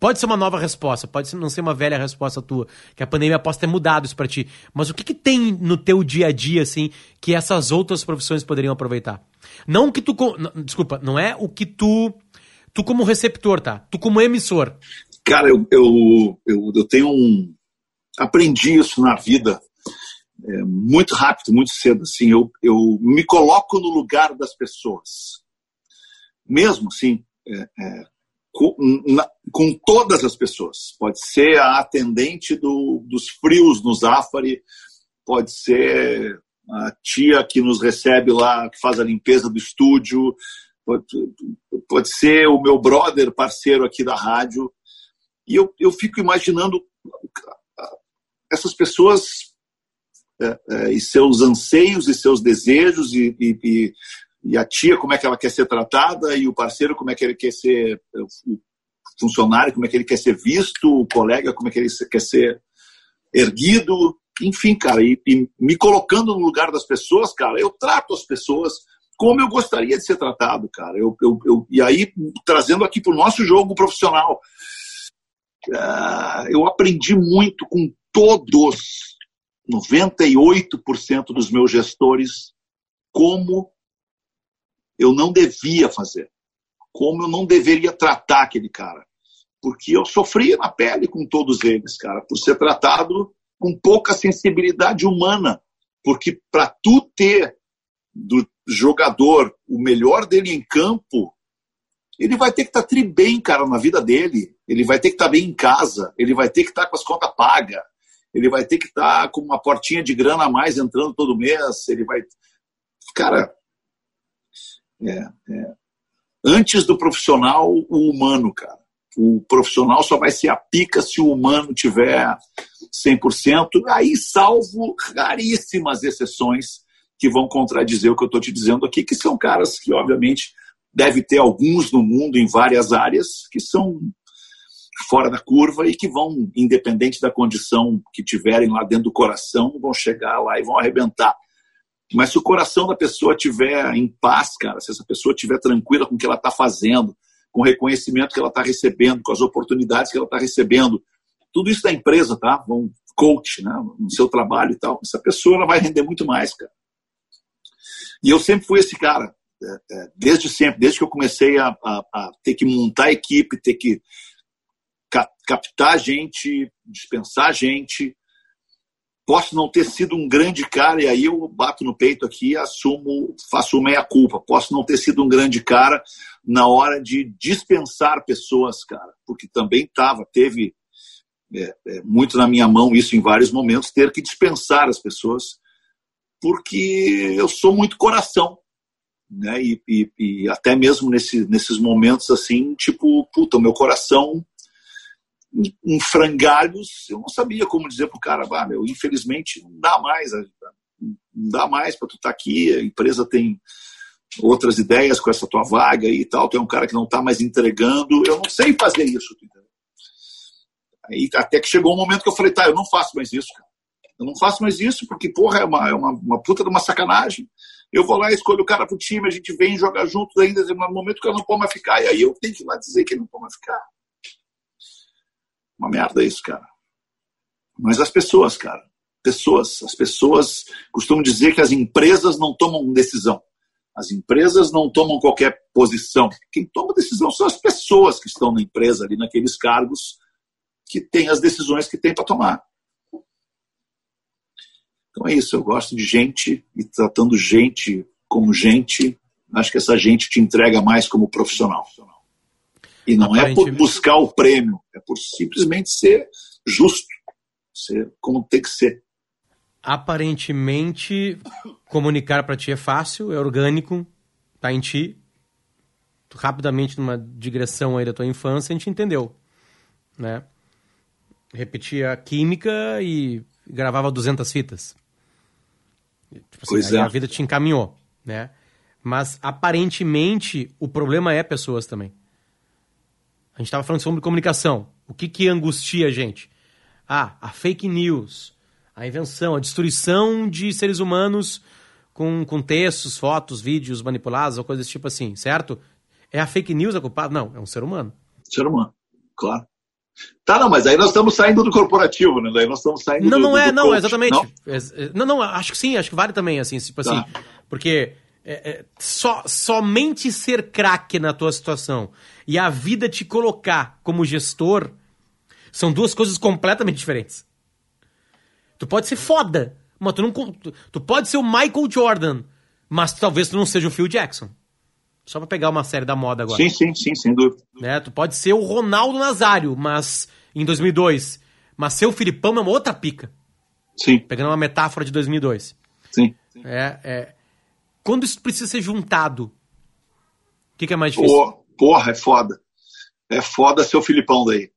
Pode ser uma nova resposta, pode não ser uma velha resposta tua, que a pandemia possa ter mudado isso para ti. Mas o que, que tem no teu dia a dia, assim, que essas outras profissões poderiam aproveitar? Não que tu. Desculpa, não é o que tu. Tu como receptor, tá? Tu como emissor. Cara, eu, eu, eu, eu tenho um. Aprendi isso na vida é, muito rápido, muito cedo. Assim, eu, eu me coloco no lugar das pessoas. Mesmo assim, é, é, com, com, todas as pessoas. Pode ser a atendente do, dos frios no Zafari, pode ser a tia que nos recebe lá, que faz a limpeza do estúdio, pode, pode ser o meu brother, parceiro aqui da rádio. E eu, eu fico imaginando essas pessoas e seus anseios e seus desejos e, e, e, a tia como é que ela quer ser tratada e o parceiro como é que ele quer ser é, o funcionário como é que ele quer ser visto o colega como é que ele quer ser erguido. Enfim cara e, e me colocando no lugar das pessoas cara eu trato as pessoas como eu gostaria de ser tratado cara. Eu, eu, eu e aí trazendo aqui para o nosso jogo profissional eu aprendi muito com todos 98% dos meus gestores como eu não devia fazer, como eu não deveria tratar aquele cara. Porque eu sofria na pele com todos eles, cara, por ser tratado com pouca sensibilidade humana. Porque para tu ter do jogador o melhor dele em campo, ele vai ter que estar tá tri bem, cara, na vida dele. Ele vai ter que estar tá bem em casa. Ele vai ter que estar tá com as contas pagas ele vai ter que estar tá com uma portinha de grana a mais entrando todo mês, ele vai. Cara, é, é. antes do profissional, o humano, cara. O profissional só vai ser a pica se o humano tiver 100%, aí salvo raríssimas exceções que vão contradizer o que eu estou te dizendo aqui, que são caras que, obviamente, deve ter alguns no mundo em várias áreas que são fora da curva e que vão, independente da condição que tiverem lá dentro do coração, vão chegar lá e vão arrebentar. Mas se o coração da pessoa tiver em paz, cara, se essa pessoa estiver tranquila com o que ela está fazendo, com o reconhecimento que ela está recebendo, com as oportunidades que ela está recebendo, tudo isso da empresa, tá? Vão coach, né? No seu trabalho e tal. Essa pessoa ela vai render muito mais, cara. E eu sempre fui esse cara, é, é, desde sempre, desde que eu comecei a, a, a ter que montar equipe, ter que captar gente, dispensar gente. Posso não ter sido um grande cara, e aí eu bato no peito aqui assumo, faço meia-culpa. Posso não ter sido um grande cara na hora de dispensar pessoas, cara, porque também tava, teve é, é, muito na minha mão isso em vários momentos, ter que dispensar as pessoas, porque eu sou muito coração. Né? E, e, e até mesmo nesse, nesses momentos assim, tipo, puta, meu coração em frangalhos, eu não sabia como dizer pro cara, ah, meu, infelizmente não dá mais, não dá mais para tu estar tá aqui, a empresa tem outras ideias com essa tua vaga e tal, tu é um cara que não está mais entregando, eu não sei fazer isso? Aí até que chegou um momento que eu falei, tá, eu não faço mais isso, cara. Eu não faço mais isso porque, porra, é uma, é uma, uma puta de uma sacanagem. Eu vou lá, escolho o cara pro time, a gente vem jogar junto ainda, no momento que eu não pode mais ficar, e aí eu tenho que ir lá dizer que ele não pode mais ficar. Uma merda isso, cara. Mas as pessoas, cara. Pessoas. As pessoas costumam dizer que as empresas não tomam decisão. As empresas não tomam qualquer posição. Quem toma decisão são as pessoas que estão na empresa, ali naqueles cargos, que têm as decisões que têm para tomar. Então é isso. Eu gosto de gente e tratando gente como gente. Acho que essa gente te entrega mais como profissional. E não é por buscar o prêmio, é por simplesmente ser justo, ser como tem que ser. Aparentemente, comunicar para ti é fácil, é orgânico, tá em ti. Rapidamente, numa digressão aí da tua infância, a gente entendeu, né? Repetia química e gravava 200 fitas. Tipo assim, pois é. a vida te encaminhou, né? Mas aparentemente o problema é pessoas também. A gente estava falando sobre comunicação. O que, que angustia a gente? Ah, a fake news, a invenção, a destruição de seres humanos com, com textos, fotos, vídeos manipulados ou coisas tipo assim, certo? É a fake news a culpada? Não, é um ser humano. Ser humano, claro. Tá, não, mas aí nós estamos saindo do corporativo, né? Daí nós estamos saindo Não, do, não é, do não, exatamente. Não? É, não, não, acho que sim, acho que vale também, assim, tipo assim, tá. porque é, é, só, somente ser craque na tua situação e a vida te colocar como gestor são duas coisas completamente diferentes. Tu pode ser foda, mas tu não. Tu, tu pode ser o Michael Jordan, mas talvez tu não seja o Phil Jackson. Só pra pegar uma série da moda agora. Sim, sim, sim, sem dúvida. Né? Tu pode ser o Ronaldo Nazário, mas em 2002. Mas ser o Filipão é uma outra pica. Sim. Pegando uma metáfora de 2002. Sim. É, é, quando isso precisa ser juntado, o que, que, é mais difícil? Oh, porra, é foda. É foda ser o Filipão daí.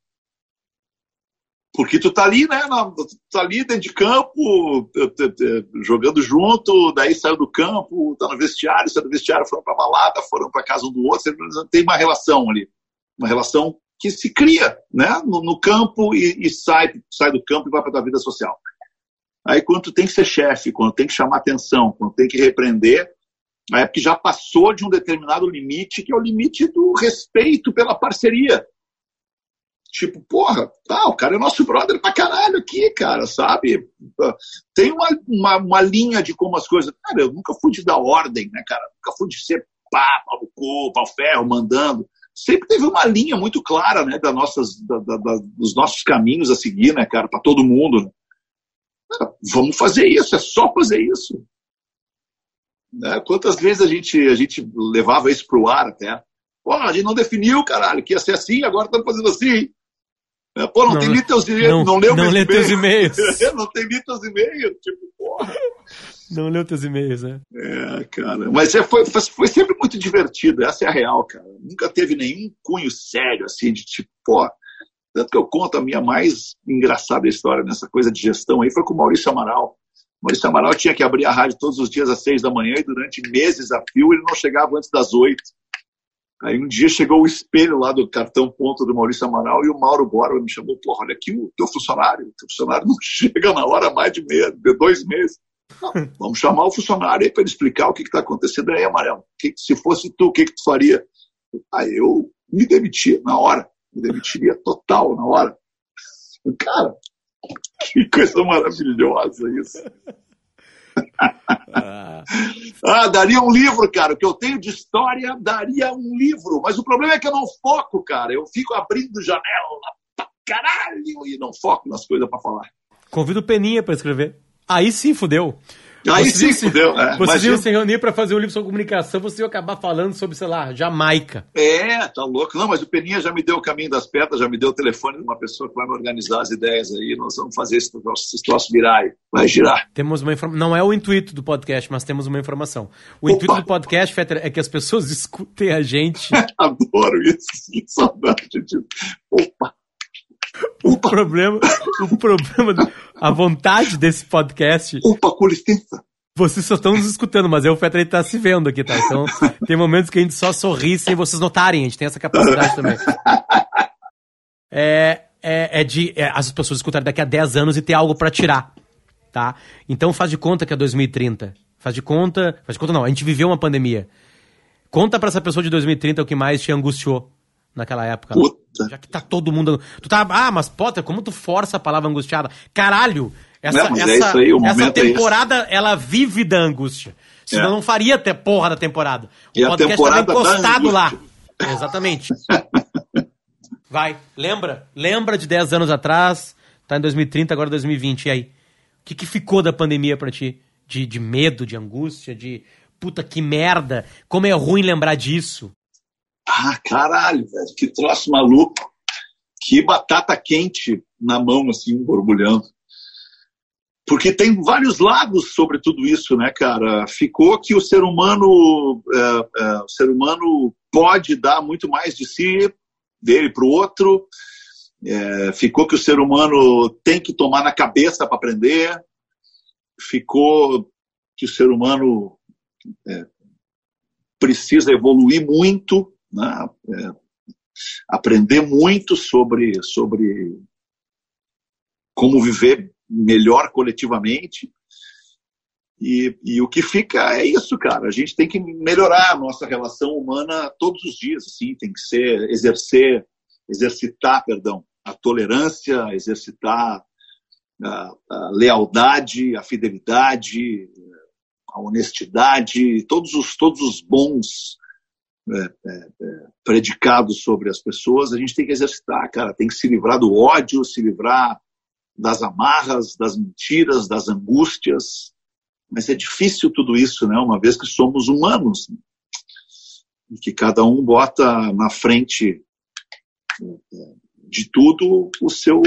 Porque tu tá ali, né? Tu tá ali dentro de campo, jogando junto, daí saiu do campo, tá no vestiário, saiu do vestiário, foram pra balada, foram pra casa um do outro, tem uma relação ali. Uma relação que se cria, né? No, no campo e, e, sai, sai do campo e vai pra tua vida social. Aí quando tu tem que ser chefe, quando tem que chamar atenção, quando tem que repreender, Aí é porque já passou de um determinado limite, que é o limite do respeito pela parceria. Tipo, porra, tá, o cara é nosso brother pra caralho aqui, cara, sabe? Tem uma, uma, uma linha de como as coisas. Cara, eu nunca fui de dar ordem, né, cara? Nunca fui de ser pá, pau no pau ferro, mandando. Sempre teve uma linha muito clara, né, das nossas, da, da, da, dos nossos caminhos a seguir, né, cara, para todo mundo. Vamos fazer isso, é só fazer isso. Né? Quantas vezes a gente, a gente levava isso para o ar até? Pô, a gente não definiu, caralho, que ia ser assim, agora estamos fazendo assim. É, pô, não, não tem nem teus e-mails. Não, não leu não lê teus e-mails. não tem nem teus e-mails. Tipo, porra. Não leu teus e-mails, né? É, cara. Mas é, foi, foi sempre muito divertido. Essa é a real, cara. Nunca teve nenhum cunho sério, assim, de tipo, pô. Tanto que eu conto a minha mais engraçada história nessa coisa de gestão aí foi com o Maurício Amaral. O Maurício Amaral tinha que abrir a rádio todos os dias às seis da manhã e durante meses a fio ele não chegava antes das oito. Aí um dia chegou o espelho lá do cartão ponto do Maurício Amaral e o Mauro Borba me chamou, porra, olha aqui o teu funcionário, o teu funcionário não chega na hora mais de, meia, de dois meses. Não, vamos chamar o funcionário aí para ele explicar o que está acontecendo aí, Amarelo. Que, se fosse tu, o que, que tu faria? Aí eu me demiti na hora, me demitiria total na hora. Cara, que coisa maravilhosa isso. ah, daria um livro, cara. O que eu tenho de história daria um livro. Mas o problema é que eu não foco, cara. Eu fico abrindo janela pra caralho e não foco nas coisas para falar. Convido o Peninha para escrever. Aí sim fudeu. Aí sim, se, fudeu. É, vocês iam se reunir para fazer um livro sobre comunicação, você ia acabar falando sobre, sei lá, Jamaica. É, tá louco. Não, mas o Peninha já me deu o caminho das pedras, já me deu o telefone de uma pessoa que vai me organizar as ideias aí. Nós vamos fazer esse troço, esse troço virar aí. Vai girar. Temos uma informação. Não é o intuito do podcast, mas temos uma informação. O Opa. intuito do podcast, Fetter, é que as pessoas escutem a gente. Adoro isso. Que saudade disso. Opa! O problema, o problema, a vontade desse podcast. Opa, com licença. Vocês só estão nos escutando, mas é o Fetter está se vendo aqui, tá? Então, tem momentos que a gente só sorri sem vocês notarem, a gente tem essa capacidade também. É, é, é de é, as pessoas escutarem daqui a 10 anos e ter algo para tirar, tá? Então faz de conta que é 2030. Faz de conta. Faz de conta não, a gente viveu uma pandemia. Conta para essa pessoa de 2030 o que mais te angustiou naquela época. Puta. Já que tá todo mundo. Tu tá. Ah, mas Potter, como tu força a palavra angustiada? Caralho! Essa, não, é essa, é aí, essa temporada, é ela vive da angústia. Senão é. não faria até porra da temporada. O e podcast a temporada encostado lá. Exatamente. Vai, lembra? Lembra de 10 anos atrás, tá em 2030, agora 2020. E aí? O que, que ficou da pandemia para ti? De, de medo, de angústia, de puta que merda, como é ruim lembrar disso. Ah, caralho, velho, que troço maluco. Que batata quente na mão, assim, borbulhando. Porque tem vários lados sobre tudo isso, né, cara? Ficou que o ser humano, é, é, o ser humano pode dar muito mais de si, dele para o outro. É, ficou que o ser humano tem que tomar na cabeça para aprender. Ficou que o ser humano é, precisa evoluir muito né? É, aprender muito sobre, sobre como viver melhor coletivamente. E, e, o que fica é isso, cara. A gente tem que melhorar a nossa relação humana todos os dias, assim, tem que ser exercer, exercitar, perdão, a tolerância, exercitar a, a lealdade, a fidelidade, a honestidade, todos os todos os bons é, é, é, predicados sobre as pessoas, a gente tem que exercitar, cara. Tem que se livrar do ódio, se livrar das amarras, das mentiras, das angústias. Mas é difícil tudo isso, né? Uma vez que somos humanos. Né? E que cada um bota na frente é, de tudo o seu,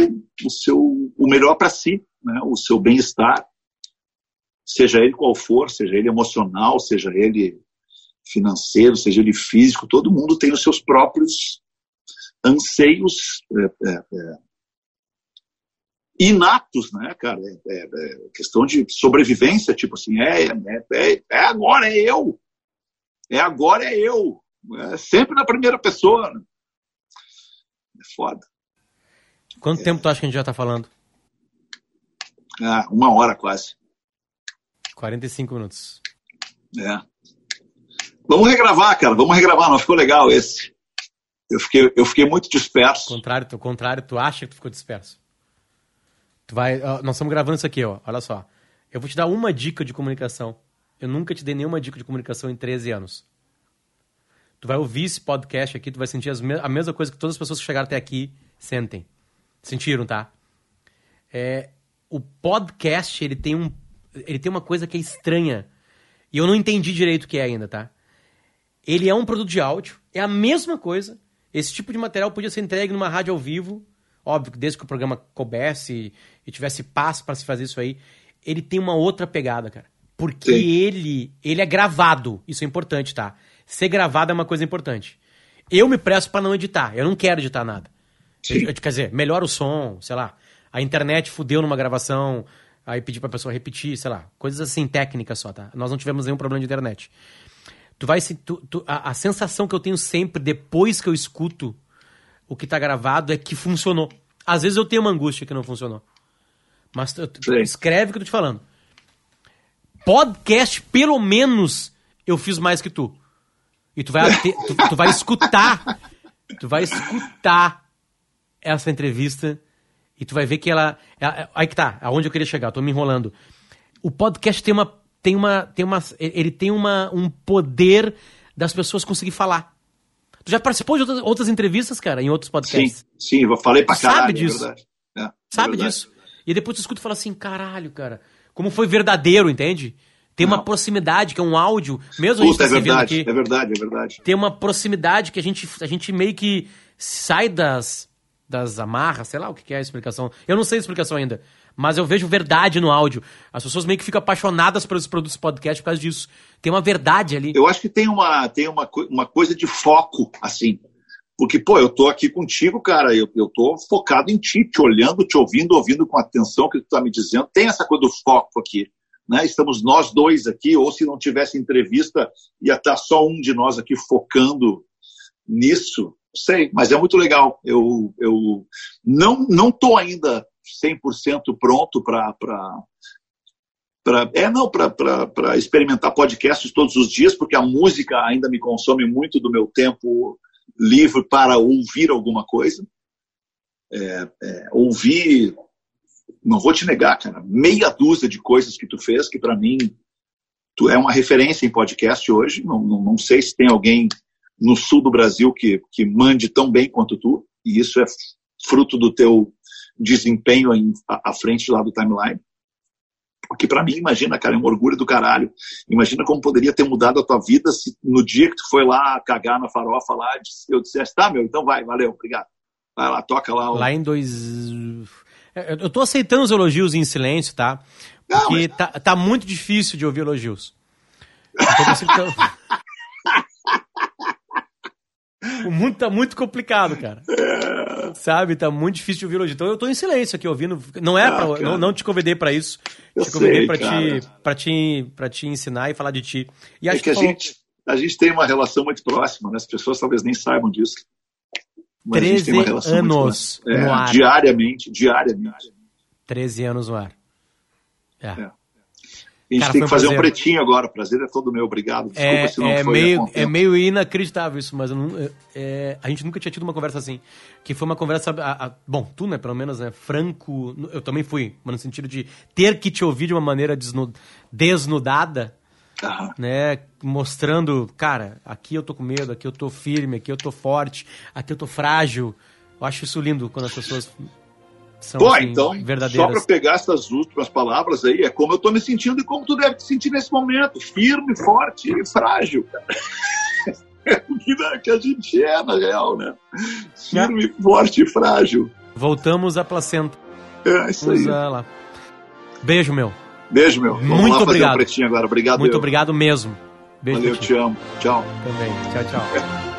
o seu, o melhor para si, né? O seu bem-estar, seja ele qual for, seja ele emocional, seja ele financeiro, seja ele físico, todo mundo tem os seus próprios anseios é, é, é, inatos, né, cara? É, é, é, questão de sobrevivência, tipo assim, é, é, agora, é eu. É agora, é eu. É sempre na primeira pessoa. Né? É foda. Quanto tempo tu acha que a gente já tá falando? Ah, uma hora quase. 45 minutos. É. Vamos regravar, cara. Vamos regravar. Não ficou legal esse. Eu fiquei, eu fiquei muito disperso. Contrário, tu, contrário, tu acha que tu ficou disperso? Tu vai, ó, nós estamos gravando isso aqui, ó. Olha só. Eu vou te dar uma dica de comunicação. Eu nunca te dei nenhuma dica de comunicação em 13 anos. Tu vai ouvir esse podcast aqui, tu vai sentir me a mesma coisa que todas as pessoas que chegaram até aqui sentem. Sentiram, tá? É, o podcast, ele tem um ele tem uma coisa que é estranha. E eu não entendi direito o que é ainda, tá? Ele é um produto de áudio, é a mesma coisa. Esse tipo de material podia ser entregue numa rádio ao vivo. óbvio desde que o programa coubesse e tivesse paz para se fazer isso aí, ele tem uma outra pegada, cara. Porque Sim. ele, ele é gravado. Isso é importante, tá? Ser gravado é uma coisa importante. Eu me presto pra não editar. Eu não quero editar nada. Eu- quer dizer, melhora o som, sei lá. A internet fudeu numa gravação, aí pedi pra pessoa repetir, sei lá. Coisas assim, técnicas só, tá? Nós não tivemos nenhum problema de internet. Tu vai tu- tu- a, a sensação que eu tenho sempre depois que eu escuto o que tá gravado é que funcionou. Às vezes eu tenho uma angústia que não funcionou. Mas tu, escreve o que eu tô te falando. Podcast, pelo menos, eu fiz mais que tu. E tu vai, ate- tu, tu vai escutar. Tu vai escutar essa entrevista e tu vai ver que ela. ela- Aí que tá, aonde eu queria chegar, tô me enrolando. O podcast tem uma. Tem uma. Tem uma ele tem uma, um poder das pessoas conseguir falar. Tu já participou de outras, outras entrevistas, cara, em outros Sim, podcasts? sim, eu falei pra Sabe caralho, disso. é verdade. É, é Sabe verdade. disso? E depois tu escuta e fala assim, caralho, cara, como foi verdadeiro, entende? Tem uma Não. proximidade, que é um áudio, mesmo a gente Puta, tá é verdade, aqui, é verdade, é verdade. tem uma proximidade que a gente, a gente meio que sai das, das amarras, sei lá o que que é a explicação. Eu não sei a explicação ainda, mas eu vejo verdade no áudio. As pessoas meio que ficam apaixonadas pelos produtos podcast por causa disso. Tem uma verdade ali. Eu acho que tem uma, tem uma, uma coisa de foco, assim. Porque, pô, eu tô aqui contigo, cara, eu, eu tô focado em ti, te olhando, te ouvindo, ouvindo com atenção o que tu tá me dizendo. Tem essa coisa do foco aqui, né? Estamos nós dois aqui, ou se não tivesse entrevista, ia estar só um de nós aqui focando nisso. Sei, mas é muito legal. Eu, eu não, não tô ainda 100% pronto para Pra, é, não, para experimentar podcasts todos os dias, porque a música ainda me consome muito do meu tempo livre para ouvir alguma coisa. É, é, ouvir, não vou te negar, cara, meia dúzia de coisas que tu fez, que para mim tu é uma referência em podcast hoje. Não, não, não sei se tem alguém no sul do Brasil que, que mande tão bem quanto tu, e isso é fruto do teu desempenho em, à, frente lá do timeline. Porque para mim, imagina, cara, é um orgulho do caralho. Imagina como poderia ter mudado a tua vida se no dia que tu foi lá cagar na farofa lá, eu dissesse, tá, meu, então vai, valeu, obrigado. Vai lá, toca lá. O... Lá em dois. É, Eu tô aceitando os elogios em silêncio, tá? Não, Porque mas- tá, tá muito difícil de ouvir elogios. Então, fica- o mundo tá muito complicado, cara. Sabe? Tá muito difícil de ouvir elogio. Então eu tô em silêncio aqui ouvindo. Não é Ah, pra, não, não te convidei pra isso. Eu te convidei cara. te, pra, te, pra te ensinar e falar de ti. E É acho que a falou- gente, a gente tem uma relação muito próxima, né? As pessoas talvez nem saibam disso. Mas a gente tem uma 13 relação muito anos. É, no ar. Diariamente, diariamente. 13 anos no ar. É. É. A gente Cara, tem que um fazer um prazer. pretinho agora. O prazer é todo meu, obrigado. Desculpa É, se não é foi meio, é meio inacreditável isso, mas não- é- a gente nunca tinha tido uma conversa assim. Que foi uma conversa. a- a- bom, tu, né, pelo menos, né? Franco. Eu também fui, mas no sentido de ter que te ouvir de uma maneira desnu- desnudada, né? Mostrando, cara, aqui eu tô com medo, aqui eu tô firme, aqui eu tô forte, aqui eu tô frágil. Eu acho isso lindo quando as pessoas são Pô, assim, então, só verdadeiras. para pegar essas últimas palavras aí, é como eu tô me sentindo e como tu deve te sentir nesse momento. Firme, forte e frágil, cara. É o que, a gente é, na real, né? Firme, forte e frágil. Voltamos à placenta. É isso aí. Usa lá. Beijo, meu. Beijo, meu. Vamos Muito lá fazer obrigado. um pretinho agora. Obrigado. Muito eu. obrigado mesmo. Beijo Valeu, te amo. Tchau. também. Tchau, tchau.